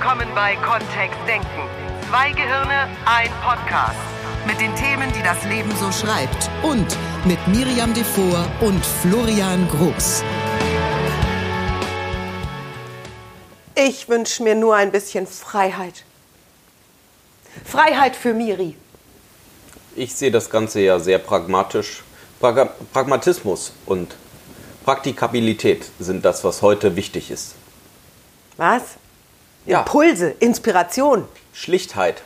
willkommen bei Kontext Denken. Zwei Gehirne, ein Podcast. Mit den Themen, die das Leben so schreibt. Und mit Miriam Devor und Florian Groß. Ich wünsche mir nur ein bisschen Freiheit. Freiheit für Miri. Ich sehe das Ganze ja sehr pragmatisch. Prag Pragmatismus und Praktikabilität sind das, was heute wichtig ist. Was? Ja. Impulse, Inspiration, Schlichtheit.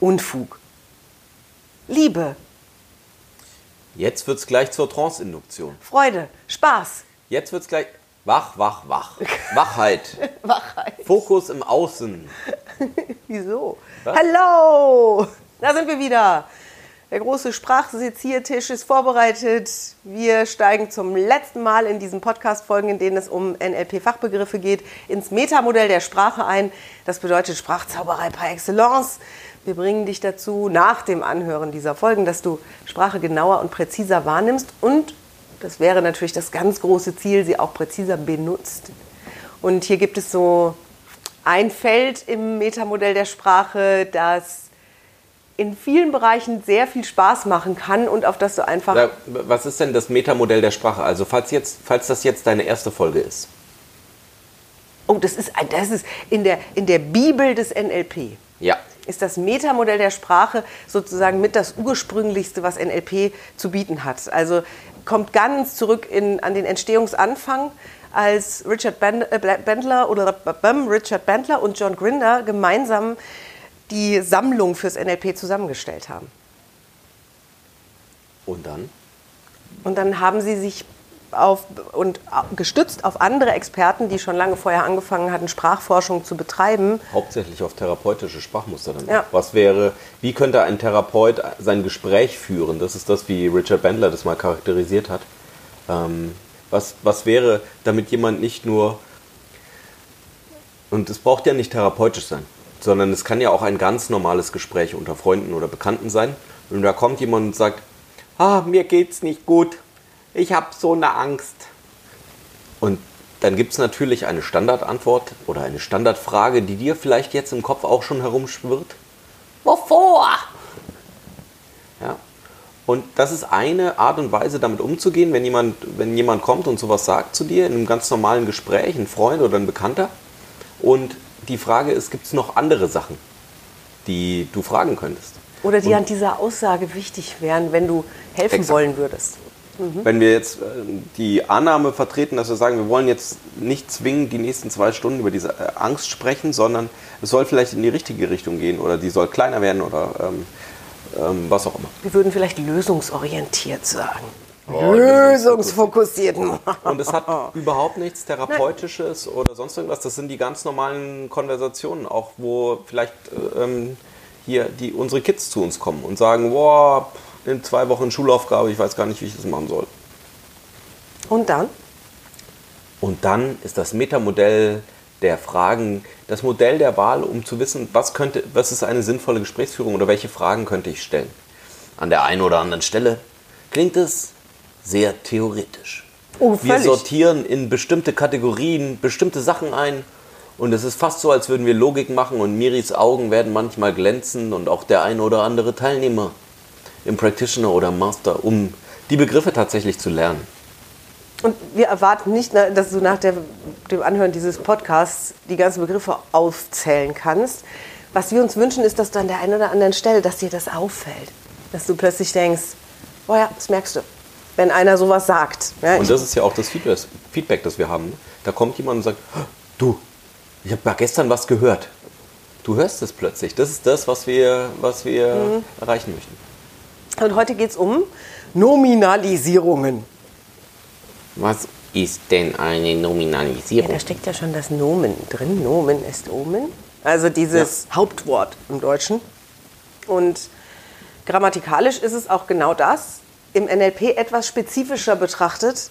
Unfug. Liebe, Jetzt wird's gleich zur Trance-Induktion. Freude, Spaß, Jetzt wird's gleich wach, wach, wach. Wachheit. Wachheit. Fokus im Außen. Wieso? Was? Hallo! Da sind wir wieder. Der große Sprachseziertisch ist vorbereitet. Wir steigen zum letzten Mal in diesen Podcast-Folgen, in denen es um NLP-Fachbegriffe geht, ins Metamodell der Sprache ein. Das bedeutet Sprachzauberei par excellence. Wir bringen dich dazu, nach dem Anhören dieser Folgen, dass du Sprache genauer und präziser wahrnimmst und, das wäre natürlich das ganz große Ziel, sie auch präziser benutzt. Und hier gibt es so ein Feld im Metamodell der Sprache, das in vielen Bereichen sehr viel Spaß machen kann und auf das du einfach. Ja, Was ist denn das Metamodell der Sprache? Also falls, jetzt, falls das jetzt deine erste Folge ist. Oh, das ist, das ist in, der, in der Bibel des NLP. Ja. Ist das Metamodell der Sprache sozusagen mit das ursprünglichste, was NLP zu bieten hat. Also kommt ganz zurück in, an den Entstehungsanfang, als Richard Ben- äh, Bandler oder Richard Bandler und John Grinder gemeinsam die Sammlung fürs NLP zusammengestellt haben. Und dann? Und dann haben sie sich auf, und gestützt auf andere Experten, die schon lange vorher angefangen hatten, Sprachforschung zu betreiben, Hauptsächlich auf therapeutische Sprachmuster dann. Ja. Was wäre, wie könnte ein Therapeut sein Gespräch führen? Das ist das, wie Richard Bandler das mal charakterisiert hat. Ähm, was, was wäre, damit jemand nicht nur, und es braucht ja nicht therapeutisch sein, sondern es kann ja auch ein ganz normales Gespräch unter Freunden oder Bekannten sein. Und da kommt jemand und sagt, ah, mir geht's nicht gut, ich habe so eine Angst. Und dann gibt es natürlich eine Standardantwort oder eine Standardfrage, die dir vielleicht jetzt im Kopf auch schon herumschwirrt. Wovor? Ja. Und das ist eine Art und Weise, damit umzugehen, wenn jemand, wenn jemand kommt und sowas sagt zu dir in einem ganz normalen Gespräch, ein Freund oder ein Bekannter. Und die Frage ist, gibt es noch andere Sachen, die du fragen könntest? oder die Und- an dieser Aussage wichtig wären, wenn du helfen Exakt. wollen würdest. Wenn wir jetzt äh, die Annahme vertreten, dass wir sagen, wir wollen jetzt nicht zwingend die nächsten zwei Stunden über diese äh, Angst sprechen, sondern es soll vielleicht in die richtige Richtung gehen oder die soll kleiner werden oder ähm, ähm, was auch immer. Wir würden vielleicht lösungsorientiert sagen. Oh, Lösungsfokussiert. Und es hat überhaupt nichts Therapeutisches oder sonst irgendwas. Das sind die ganz normalen Konversationen, auch wo vielleicht äh, ähm, hier die, unsere Kids zu uns kommen und sagen, boah, in zwei Wochen Schulaufgabe, ich weiß gar nicht, wie ich das machen soll. Und dann? Und dann ist das Metamodell der Fragen das Modell der Wahl, um zu wissen, was, könnte, was ist eine sinnvolle Gesprächsführung oder welche Fragen könnte ich stellen. An der einen oder anderen Stelle klingt es sehr theoretisch. Oh, wir sortieren in bestimmte Kategorien bestimmte Sachen ein und es ist fast so, als würden wir Logik machen und Miris Augen werden manchmal glänzen und auch der eine oder andere Teilnehmer im Practitioner oder Master, um die Begriffe tatsächlich zu lernen. Und wir erwarten nicht, na, dass du nach der, dem Anhören dieses Podcasts die ganzen Begriffe aufzählen kannst. Was wir uns wünschen, ist, dass du an der einen oder anderen Stelle, dass dir das auffällt. Dass du plötzlich denkst, oh ja, das merkst du, wenn einer sowas sagt. Ja, Und das ist ja auch das Feedback, Feedback, das wir haben. Da kommt jemand und sagt, du, ich habe mal gestern was gehört. Du hörst es plötzlich. Das ist das, was wir, was wir Mhm. erreichen möchten. Und heute geht es um Nominalisierungen. Was ist denn eine Ja, Nominalisierung? da steckt ja schon das Nomen drin. Nomen ist Omen. Also dieses Hauptwort im Deutschen. Und grammatikalisch ist es auch genau das. Im NLP etwas spezifischer betrachtet.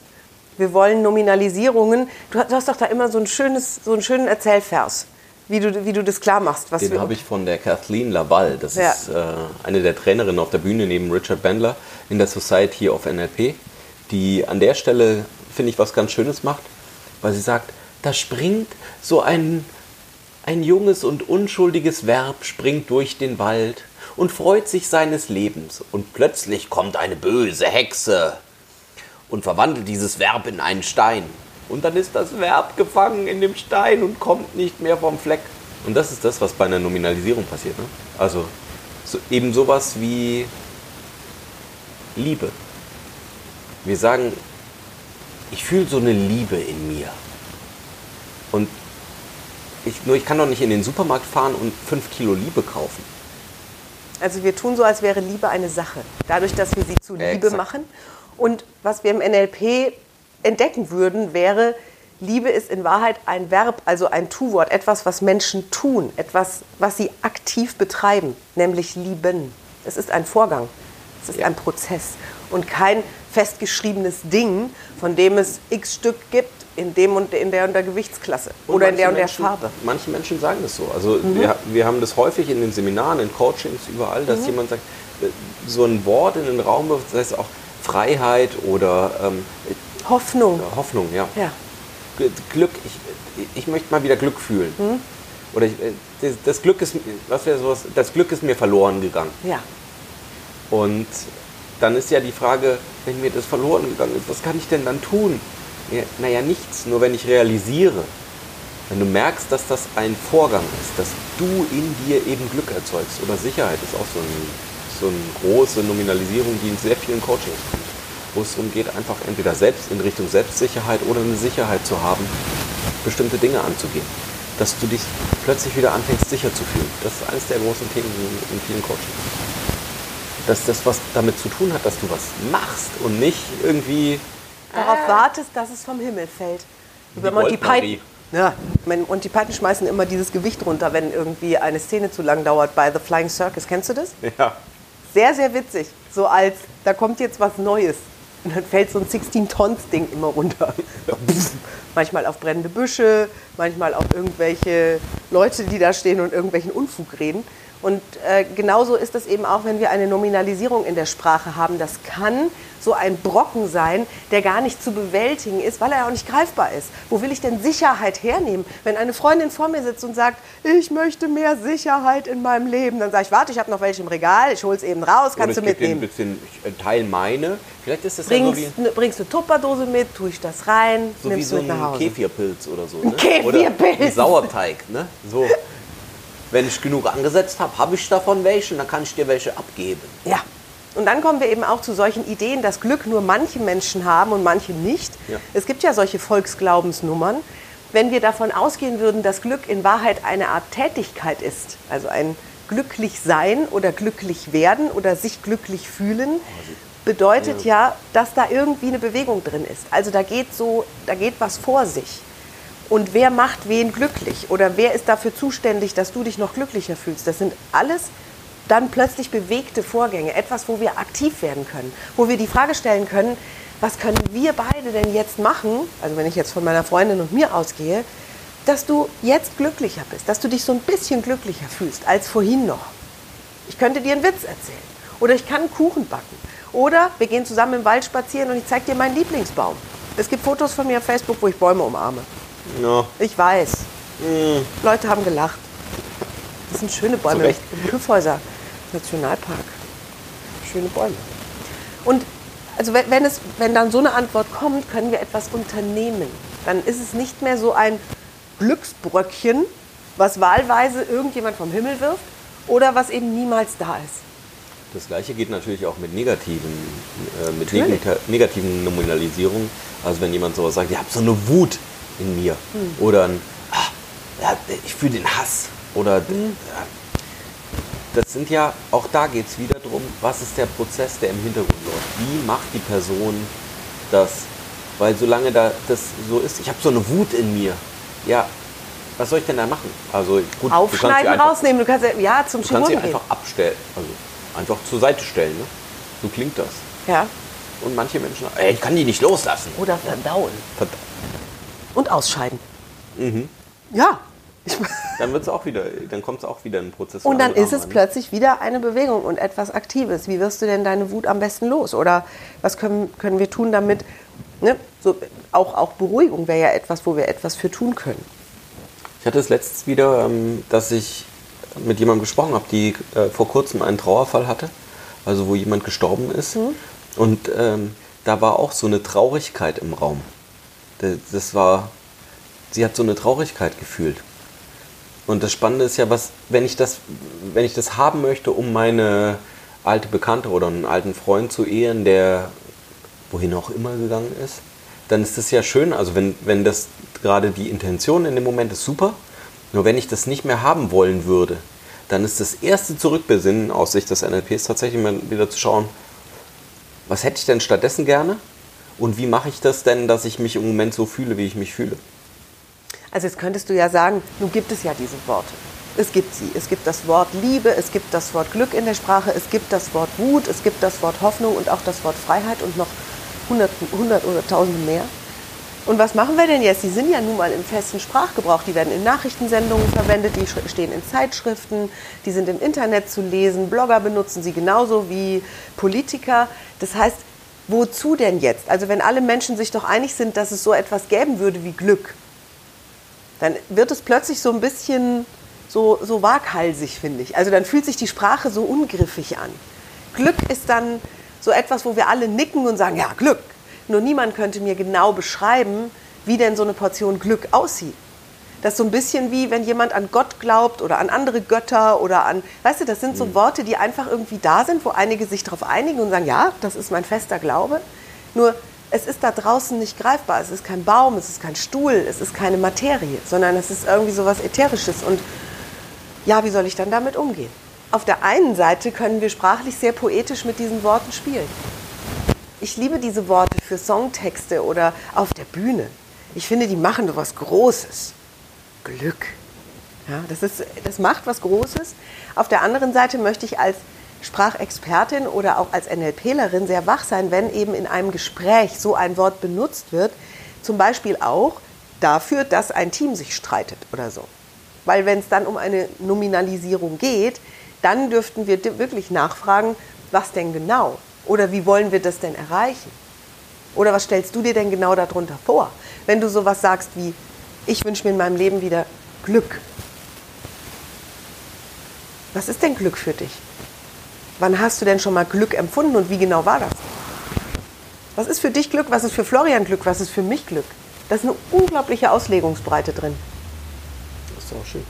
Wir wollen Nominalisierungen. Du hast- doch da immer so, ein schönes, so einen schönen Erzählvers, wie du, wie du das klar machst. Was Den habe ich von der Kathleen Laval. Das Ja. ist äh, eine der Trainerinnen auf der Bühne neben Richard Bandler in der Society of NLP, die an der Stelle, finde ich, was ganz Schönes macht, weil sie sagt, da springt so ein Ein junges und unschuldiges Verb springt durch den Wald und freut sich seines Lebens, und plötzlich kommt eine böse Hexe und verwandelt dieses Verb in einen Stein. Und dann ist das Verb gefangen in dem Stein und kommt nicht mehr vom Fleck. Und das ist das, was bei einer Nominalisierung passiert. Ne? Also so, eben sowas wie Liebe. Wir sagen, ich fühle so eine Liebe in mir. Und ich, nur ich kann doch nicht in den Supermarkt fahren und fünf Kilo Liebe kaufen. Also wir tun so, als wäre Liebe eine Sache. Dadurch, dass wir sie zu Liebe Exakt. machen. Und was wir im NLP entdecken würden, wäre, Liebe ist in Wahrheit ein Verb, also ein Tu-Wort, etwas, was Menschen tun, etwas, was sie aktiv betreiben, nämlich lieben. Es ist ein Vorgang, es ist Ja. ein Prozess und kein festgeschriebenes Ding, von dem es x Stück gibt in dem und in der und der Gewichtsklasse Und oder in der und der Menschen, Farbe. Mhm. Manche Menschen sagen das so. Also wir, wir haben das häufig in den Seminaren, in Coachings, überall, Mhm. dass jemand sagt, äh, so ein Wort in den Raum wirft, das heißt auch Freiheit oder ähm, Hoffnung. Hoffnung, ja. Ja. Glück, ich, ich möchte mal wieder Glück fühlen. Mhm. Oder ich, äh, das, das Glück ist, was wäre sowas, das Glück ist mir verloren gegangen. ja. Und dann ist ja die Frage, wenn mir das verloren gegangen ist, was kann ich denn dann tun? Ja, naja, nichts, nur wenn ich realisiere, wenn du merkst, dass das ein Vorgang ist, dass du in dir eben Glück erzeugst oder Sicherheit ist auch so, ein, so eine große Nominalisierung, die in sehr vielen Coachings kommt, wo es darum geht, einfach entweder selbst in Richtung Selbstsicherheit oder eine Sicherheit zu haben, bestimmte Dinge anzugehen. Dass du dich plötzlich wieder anfängst, sicher zu fühlen. Das ist eines der großen Themen in, vielen Coachings dass das was damit zu tun hat, dass du was machst und nicht irgendwie darauf wartest, dass es vom Himmel fällt. Über Die Monty Goldmarie. Python. Ja, Monty Python schmeißen immer dieses Gewicht runter, wenn irgendwie eine Szene zu lang dauert bei The Flying Circus. Kennst du das? ja, Sehr, sehr witzig. So als, da kommt jetzt was Neues. Und dann fällt so ein 16-Tons-Ding immer runter. manchmal auf brennende Büsche, manchmal auf irgendwelche Leute, die da stehen und irgendwelchen Unfug reden. Und äh, genauso ist es eben auch, wenn wir eine Nominalisierung in der Sprache haben. Das kann so ein Brocken sein, der gar nicht zu bewältigen ist, weil er auch nicht greifbar ist. Wo will ich denn Sicherheit hernehmen? Wenn eine Freundin vor mir sitzt und sagt, ich möchte mehr Sicherheit in meinem Leben, dann sage ich, warte, ich habe noch welche im Regal, ich hole es eben raus, kannst du oder ein mitnehmen. bisschen, ich äh, teile meine. Vielleicht ist das ja so Bringst, wie, ne, bringst du Tupperdose mit, tue ich das rein, so wie nimmst so du mit nach ein Hause. Kefirpilz oder so. Ein Ne? Kefirpilz. Oder ein Sauerteig. Ne? So. Wenn ich genug angesetzt habe, habe ich davon welche, dann kann ich dir welche abgeben. Ja. Und dann kommen wir eben auch zu solchen Ideen, dass Glück nur manche Menschen haben und manche nicht. Ja. Es gibt ja solche Volksglaubensnummern. Wenn wir davon ausgehen würden, dass Glück in Wahrheit eine Art Tätigkeit ist, also ein glücklich sein oder glücklich werden oder sich glücklich fühlen, bedeutet ja, dass da irgendwie eine Bewegung drin ist. Also da geht so, da geht was vor sich. Und wer macht wen glücklich? Oder wer ist dafür zuständig, dass du dich noch glücklicher fühlst? Das sind alles dann plötzlich bewegte Vorgänge. Etwas, wo wir aktiv werden können. Wo wir die Frage stellen können, was können wir beide denn jetzt machen? Also wenn ich jetzt von meiner Freundin und mir ausgehe, dass du jetzt glücklicher bist. Dass du dich so ein bisschen glücklicher fühlst als vorhin noch. Ich könnte dir einen Witz erzählen. Oder ich kann einen Kuchen backen. Oder wir gehen zusammen im Wald spazieren und ich zeige dir meinen Lieblingsbaum. Es gibt Fotos von mir auf Facebook, wo ich Bäume umarme. Ja. Ich weiß. Leute haben gelacht. Das sind schöne Bäume. Im Kyffhäuser Nationalpark. Schöne Bäume. Und also wenn, es, wenn dann so eine Antwort kommt, können wir etwas unternehmen. Dann ist es nicht mehr so ein Glücksbröckchen, was wahlweise irgendjemand vom Himmel wirft oder was eben niemals da ist. Das gleiche geht natürlich auch mit negativen, äh, mit negativen Nominalisierungen. Also wenn jemand sowas sagt, ich habe so eine Wut in mir. Hm. Oder ein, ah, ich fühle den Hass. Oder Hm. ja, das sind ja, auch da geht es wieder darum, was ist der Prozess, der im Hintergrund läuft. Wie macht die Person das? Weil solange da das so ist, ich habe so eine Wut in mir. Ja, was soll ich denn da machen? Also gut, du Aufschneiden, einfach, rausnehmen. Du kannst ja, zum Du kannst sie Chirurgen gehen. einfach abstellen, also einfach zur Seite stellen. Ne? So klingt das. Ja. Und manche Menschen, ey, ich kann die nicht loslassen. Oder verdauen. Verdammt. Und ausscheiden. Mhm. Ja. Ich, Dann wird's auch wieder, dann kommt es auch wieder in einen Prozess. und dann ist es ne? plötzlich wieder eine Bewegung und etwas Aktives. Wie wirst du denn deine Wut am besten los? Oder was können, können wir tun, damit, ne, so, auch, auch Beruhigung wäre ja etwas, wo wir etwas für tun können. Ich hatte es letztens wieder, ähm, dass ich mit jemandem gesprochen habe, die äh, vor kurzem einen Trauerfall hatte, also wo jemand gestorben ist. Mhm. Und ähm, da war auch so eine Traurigkeit im Raum. Das, war, sie hat so eine Traurigkeit gefühlt. Und das Spannende ist ja, was, wenn ich das, wenn ich das haben möchte, um meine alte Bekannte oder einen alten Freund zu ehren, der wohin auch immer gegangen ist, dann ist das ja schön. Also wenn, wenn das gerade die Intention in dem Moment ist super. Nur wenn ich das nicht mehr haben wollen würde, dann ist das erste Zurückbesinnen aus Sicht des NLPs tatsächlich mal wieder zu schauen, was hätte ich denn stattdessen gerne und wie mache ich das denn, dass ich mich im Moment so fühle, wie ich mich fühle. Also jetzt könntest du ja sagen, nun gibt es ja diese Worte. Es gibt sie. Es gibt das Wort Liebe, es gibt das Wort Glück in der Sprache, es gibt das Wort Wut, es gibt das Wort Hoffnung und auch das Wort Freiheit und noch hundert, hundert oder tausende mehr. Und was machen wir denn jetzt? Die sind ja nun mal im festen Sprachgebrauch. Die werden in Nachrichtensendungen verwendet, die stehen in Zeitschriften, die sind im Internet zu lesen. Blogger benutzen sie genauso wie Politiker. Das heißt, wozu denn jetzt? Also wenn alle Menschen sich doch einig sind, dass es so etwas geben würde wie Glück, dann wird es plötzlich so ein bisschen so, so waghalsig, finde ich. Also dann fühlt sich die Sprache so ungriffig an. Glück ist dann so etwas, wo wir alle nicken und sagen, ja, Glück. Nur niemand könnte mir genau beschreiben, wie denn so eine Portion Glück aussieht. Das ist so ein bisschen wie, wenn jemand an Gott glaubt oder an andere Götter oder an, weißt du, das sind so Worte, die einfach irgendwie da sind, wo einige sich darauf einigen und sagen, ja, das ist mein fester Glaube. Nur es ist da draußen nicht greifbar. Es ist kein Baum, es ist kein Stuhl, es ist keine Materie, sondern es ist irgendwie so was Ätherisches. Und ja, wie soll ich dann damit umgehen? Auf der einen Seite können wir sprachlich sehr poetisch mit diesen Worten spielen. Ich liebe diese Worte für Songtexte oder auf der Bühne. Ich finde, die machen so was Großes. Glück. Ja, das, ist, das macht was Großes. Auf der anderen Seite möchte ich als Sprachexpertin oder auch als NLPlerin sehr wach sein, wenn eben in einem Gespräch so ein Wort benutzt wird. Zum Beispiel auch dafür, dass ein Team sich streitet oder so. Weil wenn es dann um eine Nominalisierung geht, dann dürften wir wirklich nachfragen, was denn genau? Oder wie wollen wir das denn erreichen? Oder was stellst du dir denn genau darunter vor? Wenn du sowas sagst wie, ich wünsche mir in meinem Leben wieder Glück. Was ist denn Glück für dich? Wann hast du denn schon mal Glück empfunden und wie genau war das? Was ist für dich Glück? Was ist für Florian Glück? Was ist für mich Glück? Da ist eine unglaubliche Auslegungsbreite drin. Das ist auch schön.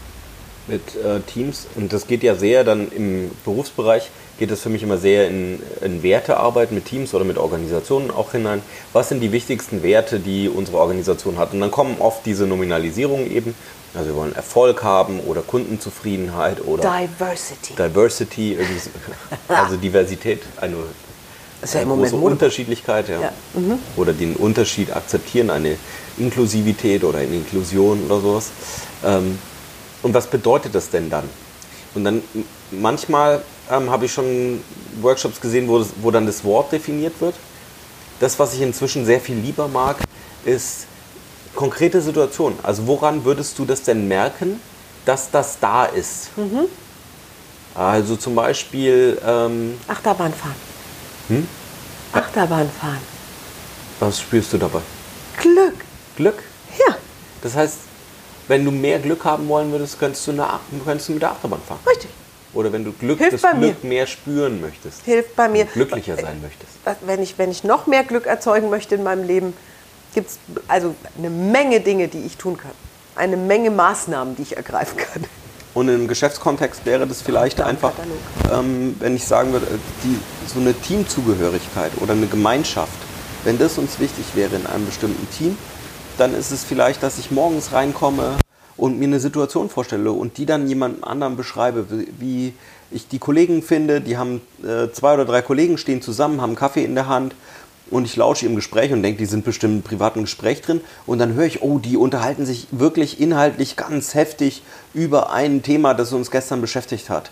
Mit äh, Teams, und das geht ja sehr dann im Berufsbereich, geht es für mich immer sehr in, in Wertearbeit mit Teams oder mit Organisationen auch hinein. Was sind die wichtigsten Werte, die unsere Organisation hat? Und dann kommen oft diese Nominalisierungen eben. Also wir wollen Erfolg haben oder Kundenzufriedenheit oder Diversity. Diversity, also Diversität, eine, ist ja im Moment große Mode. Unterschiedlichkeit, ja. Ja. Mhm. Oder den Unterschied akzeptieren, eine Inklusivität oder eine Inklusion oder sowas. Ähm, und was bedeutet das denn dann? Und dann manchmal ähm, habe ich schon Workshops gesehen, wo, das, wo dann das Wort definiert wird. Das, was ich inzwischen sehr viel lieber mag, ist konkrete Situationen. Also woran würdest du das denn merken, dass das da ist? Also zum Beispiel, ähm, Achterbahn fahren. Hm? Achterbahn fahren. was spürst du dabei? Glück. Glück? Ja, Das heißt, wenn du mehr Glück haben wollen würdest, könntest du, eine, könntest du mit der Achterbahn fahren. richtig. Oder wenn du Glück, Hilft das bei mir. Glück mehr spüren möchtest. Hilft bei mir. Glücklicher sein möchtest. Wenn ich, wenn ich noch mehr Glück erzeugen möchte in meinem Leben, gibt es also eine Menge Dinge, die ich tun kann. Eine Menge Maßnahmen, die ich ergreifen kann. Und im Geschäftskontext wäre das vielleicht einfach, ähm, wenn ich sagen würde, äh, die, so eine Teamzugehörigkeit oder eine Gemeinschaft. Wenn das uns wichtig wäre in einem bestimmten Team, dann ist es vielleicht, dass ich morgens reinkomme und mir eine Situation vorstelle und die dann jemandem anderen beschreibe, wie- ich die Kollegen finde. Die haben äh, zwei oder drei Kollegen stehen zusammen, haben Kaffee in der Hand und ich lausche im Gespräch und denke, die sind bestimmt im privaten Gespräch drin. Und dann höre ich, oh, die unterhalten sich wirklich inhaltlich ganz heftig über ein Thema, das uns gestern beschäftigt hat.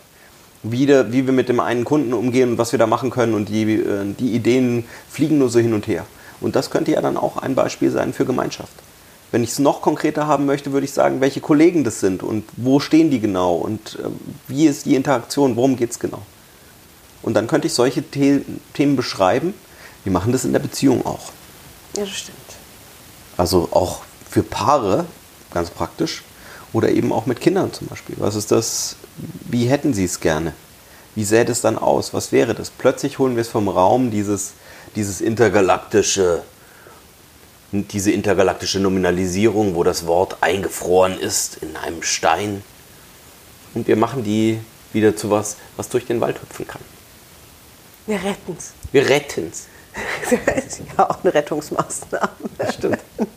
Wie, wie wir mit dem einen Kunden umgehen und was wir da machen können und die, äh, die Ideen fliegen nur so hin und her. Und das könnte ja dann auch ein Beispiel sein für Gemeinschaft. Wenn ich es noch konkreter haben möchte, würde ich sagen, welche Kollegen das sind und wo stehen die genau und äh, wie ist die Interaktion, worum geht es genau. Und dann könnte ich solche The Themen beschreiben. Wir machen das in der Beziehung auch. Ja, das stimmt. Also auch für Paare, ganz praktisch. Oder eben auch mit Kindern zum Beispiel. Was ist das? Wie hätten sie es gerne? Wie sähe es dann aus? Was wäre das? Plötzlich holen wir es vom Raum, dieses, dieses intergalaktische, diese intergalaktische Nominalisierung, wo das Wort eingefroren ist in einem Stein. Und wir machen die wieder zu was, was durch den Wald hüpfen kann. Wir retten's. Wir retten's. Das ist ja auch eine Rettungsmaßnahme. Das stimmt.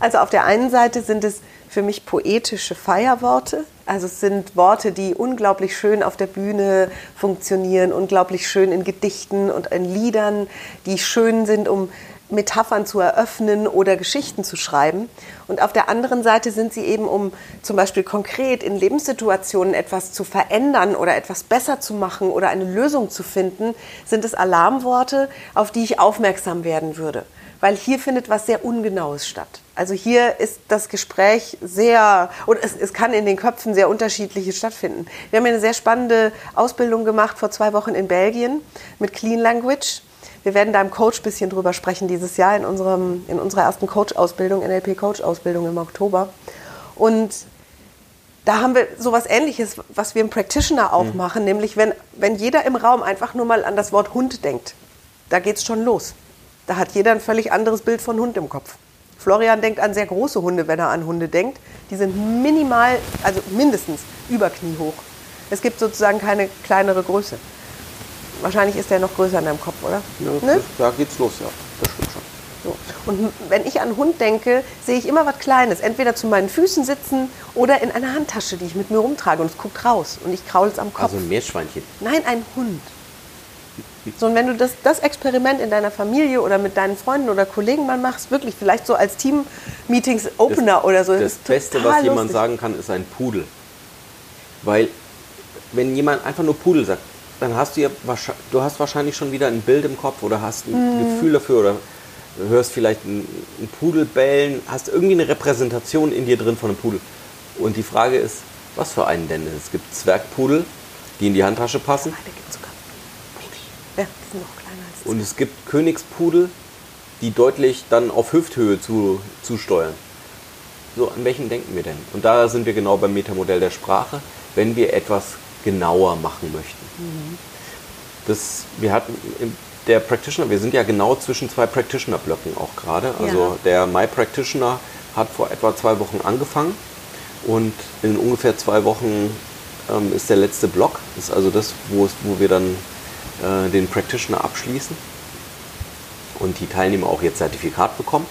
Also auf der einen Seite sind es für mich poetische Feierworte. Also es sind Worte, die unglaublich schön auf der Bühne funktionieren, unglaublich schön in Gedichten und in Liedern, die schön sind, um Metaphern zu eröffnen oder Geschichten zu schreiben. Und auf der anderen Seite sind sie eben, um zum Beispiel konkret in Lebenssituationen etwas zu verändern oder etwas besser zu machen oder eine Lösung zu finden, sind es Alarmworte, auf die ich aufmerksam werden würde. Weil hier findet was sehr Ungenaues statt. Also hier ist das Gespräch sehr, und es, es kann in den Köpfen sehr unterschiedliches stattfinden. Wir haben eine sehr spannende Ausbildung gemacht vor zwei Wochen in Belgien mit Clean Language. Wir werden da im Coach ein bisschen drüber sprechen dieses Jahr in, unserem, in unserer ersten Coach-Ausbildung, NLP-Coach-Ausbildung im Oktober. Und da haben wir sowas ähnliches, was wir im Practitioner auch Mhm. machen, nämlich wenn, wenn jeder im Raum einfach nur mal an das Wort Hund denkt, da geht es schon los. Da hat jeder ein völlig anderes Bild von Hund im Kopf. Florian denkt an sehr große Hunde, wenn er an Hunde denkt. Die sind minimal, also mindestens über Knie hoch. Es gibt sozusagen keine kleinere Größe. Wahrscheinlich ist der noch größer in deinem Kopf, oder? Ja, Ne? da geht's los, ja. Das stimmt schon. So. Und wenn ich an Hund denke, sehe ich immer was Kleines. Entweder zu meinen Füßen sitzen oder in einer Handtasche, die ich mit mir rumtrage. Und es guckt raus und ich kraule es am Kopf. Also ein Meerschweinchen. Nein, ein Hund. So, und wenn du das, das Experiment in deiner Familie oder mit deinen Freunden oder Kollegen mal machst, wirklich vielleicht so als Team-Meetings-Opener oder so. Das ist Beste, was jemand lustig. sagen kann, ist ein Pudel. Weil, wenn jemand einfach nur Pudel sagt, dann hast du ja wahrscheinlich, du hast wahrscheinlich schon wieder ein Bild im Kopf oder hast ein Mhm. Gefühl dafür oder hörst vielleicht einen, einen Pudel bellen, hast irgendwie eine Repräsentation in dir drin von einem Pudel. Und die Frage ist, was für einen denn? Es gibt Zwergpudel, die in die Handtasche passen. Ah, Ja, die sind noch kleiner als Und es gibt Königspudel, die deutlich dann auf Hüfthöhe zu, zusteuern. So, an welchen denken wir denn? Und da sind wir genau beim Metamodell der Sprache, wenn wir etwas genauer machen möchten. Das, wir hatten der Practitioner, wir sind ja genau zwischen zwei Practitioner-Blöcken auch gerade. Also Ja. der My Practitioner hat vor etwa zwei Wochen angefangen und in ungefähr zwei Wochen ähm, ist der letzte Block. Das ist also das, wo, es, wo wir dann äh, den Practitioner abschließen und die Teilnehmer auch jetzt Zertifikat bekommen.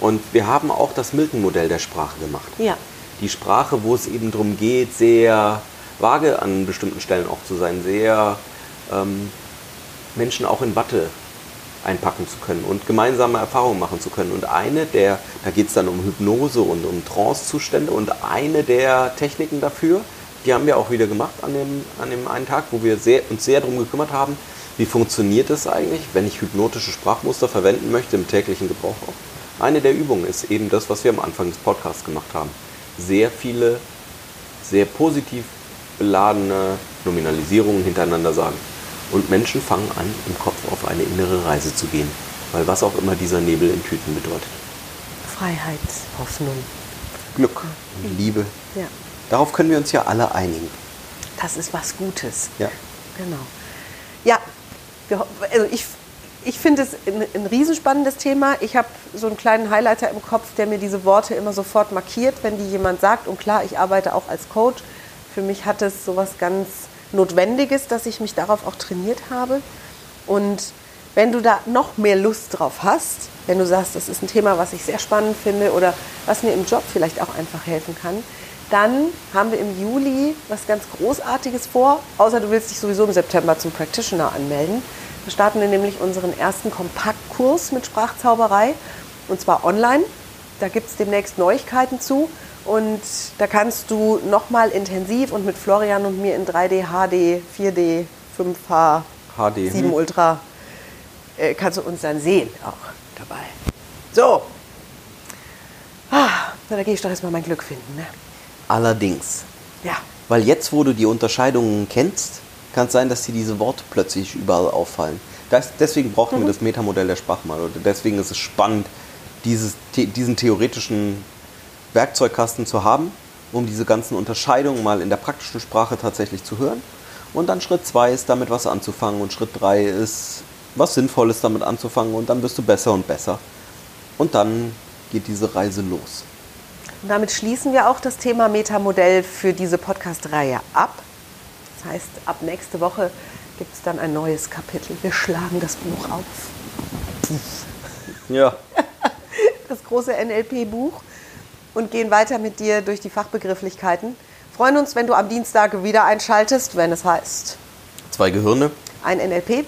Und wir haben auch das Milton-Modell der Sprache gemacht. Ja. Die Sprache, wo es eben darum geht, sehr vage an bestimmten Stellen auch zu sein, sehr ähm, Menschen auch in Watte einpacken zu können und gemeinsame Erfahrungen machen zu können. Und eine der, da geht es dann um Hypnose und um Trance-Zustände und eine der Techniken dafür, die haben wir auch wieder gemacht an dem, an dem einen Tag, wo wir sehr, uns sehr darum gekümmert haben, wie funktioniert es eigentlich, wenn ich hypnotische Sprachmuster verwenden möchte im täglichen Gebrauch auch. Eine der Übungen ist eben das, was wir am Anfang des Podcasts gemacht haben. Sehr viele, sehr positiv beladene Nominalisierungen hintereinander sagen. Und Menschen fangen an, im Kopf auf eine innere Reise zu gehen. Weil was auch immer dieser Nebel in Tüten bedeutet. Freiheit, Hoffnung. Glück, Liebe. Ja, Darauf können wir uns ja alle einigen. das ist was Gutes. Ja. Genau. Ja, also ich, ich finde es ein, ein riesenspannendes Thema. Ich habe so einen kleinen Highlighter im Kopf, der mir diese Worte immer sofort markiert, wenn die jemand sagt. Und klar, ich arbeite auch als Coach. Für mich hat es so was ganz Notwendiges, dass ich mich darauf auch trainiert habe. Und wenn du da noch mehr Lust drauf hast, wenn du sagst, das ist ein Thema, was ich sehr spannend finde oder was mir im Job vielleicht auch einfach helfen kann, dann haben wir im Juli was ganz Großartiges vor, außer du willst dich sowieso im September zum Practitioner anmelden. Da starten wir nämlich unseren ersten Kompaktkurs mit Sprachzauberei und zwar online. Da gibt es demnächst Neuigkeiten zu und da kannst du nochmal intensiv und mit Florian und mir in 3D, HD, 4D, 5H, HD. 7 Ultra äh, kannst du uns dann sehen auch dabei. So. Ah, na, da gehe ich doch erstmal mein Glück finden. Ne? Allerdings. Ja. Weil jetzt, wo du die Unterscheidungen kennst, kann es sein, dass dir diese Worte plötzlich überall auffallen. Das, deswegen brauchen wir das Metamodell der Sprache mal. Oder deswegen ist es spannend, dieses, diesen theoretischen Werkzeugkasten zu haben, um diese ganzen Unterscheidungen mal in der praktischen Sprache tatsächlich zu hören. Und dann Schritt 2 ist damit was anzufangen und Schritt 3 ist was Sinnvolles damit anzufangen und dann wirst du besser und besser. Und dann geht diese Reise los. Und damit schließen wir auch das Thema Metamodell für diese Podcast-Reihe ab. Das heißt, ab nächste Woche gibt es dann ein neues Kapitel. Wir schlagen das Buch auf. Ja. Das große NLP-Buch und gehen weiter mit dir durch die Fachbegrifflichkeiten. Freuen uns, wenn du am Dienstag wieder einschaltest, wenn es heißt Zwei Gehirne. ein NLP.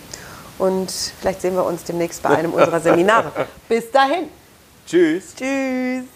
Und vielleicht sehen wir uns demnächst bei einem unserer Seminare. Bis dahin. Tschüss. Tschüss.